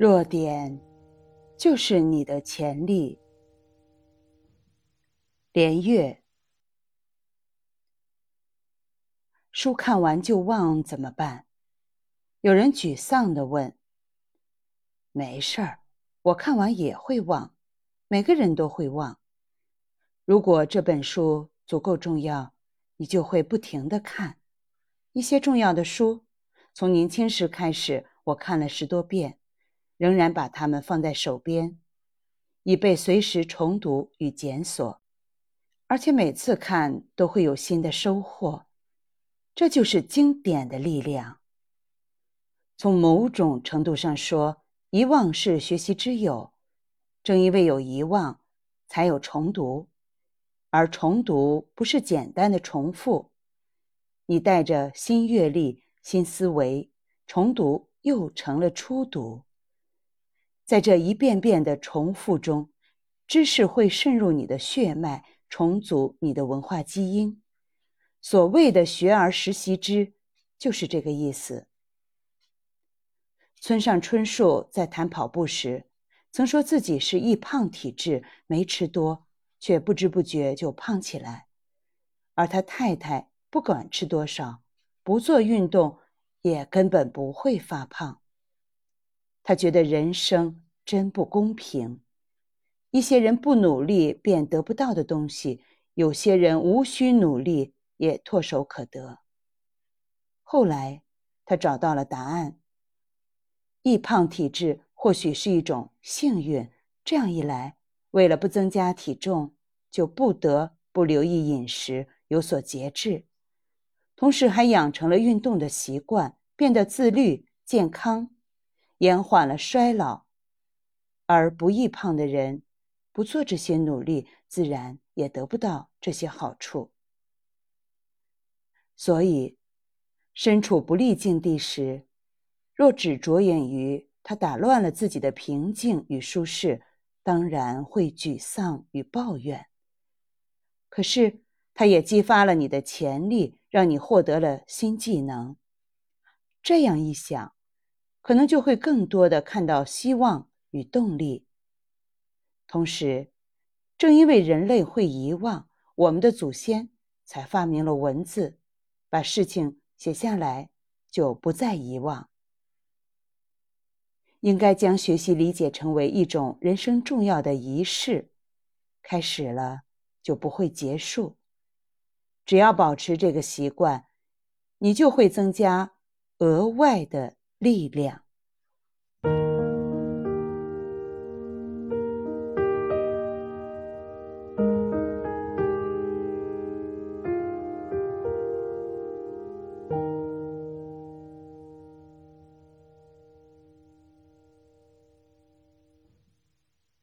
弱点就是你的潜力。连月，书看完就忘怎么办？有人沮丧的问。没事儿，我看完也会忘，每个人都会忘。如果这本书足够重要，你就会不停的看。一些重要的书，从年轻时开始，我看了十多遍。仍然把它们放在手边，以备随时重读与检索，而且每次看都会有新的收获。这就是经典的力量。从某种程度上说，遗忘是学习之友。正因为有遗忘，才有重读，而重读不是简单的重复。你带着新阅历、新思维重读，又成了初读。在这一遍遍的重复中，知识会渗入你的血脉，重组你的文化基因。所谓的“学而时习之”，就是这个意思。村上春树在谈跑步时，曾说自己是易胖体质，没吃多，却不知不觉就胖起来。而他太太不管吃多少，不做运动，也根本不会发胖。他觉得人生真不公平，一些人不努力便得不到的东西，有些人无需努力也唾手可得。后来，他找到了答案：易胖体质或许是一种幸运。这样一来，为了不增加体重，就不得不留意饮食，有所节制，同时还养成了运动的习惯，变得自律、健康。延缓了衰老，而不易胖的人不做这些努力，自然也得不到这些好处。所以，身处不利境地时，若只着眼于他打乱了自己的平静与舒适，当然会沮丧与抱怨。可是，他也激发了你的潜力，让你获得了新技能。这样一想。可能就会更多的看到希望与动力。同时，正因为人类会遗忘，我们的祖先才发明了文字，把事情写下来，就不再遗忘。应该将学习理解成为一种人生重要的仪式，开始了就不会结束。只要保持这个习惯，你就会增加额外的。力量。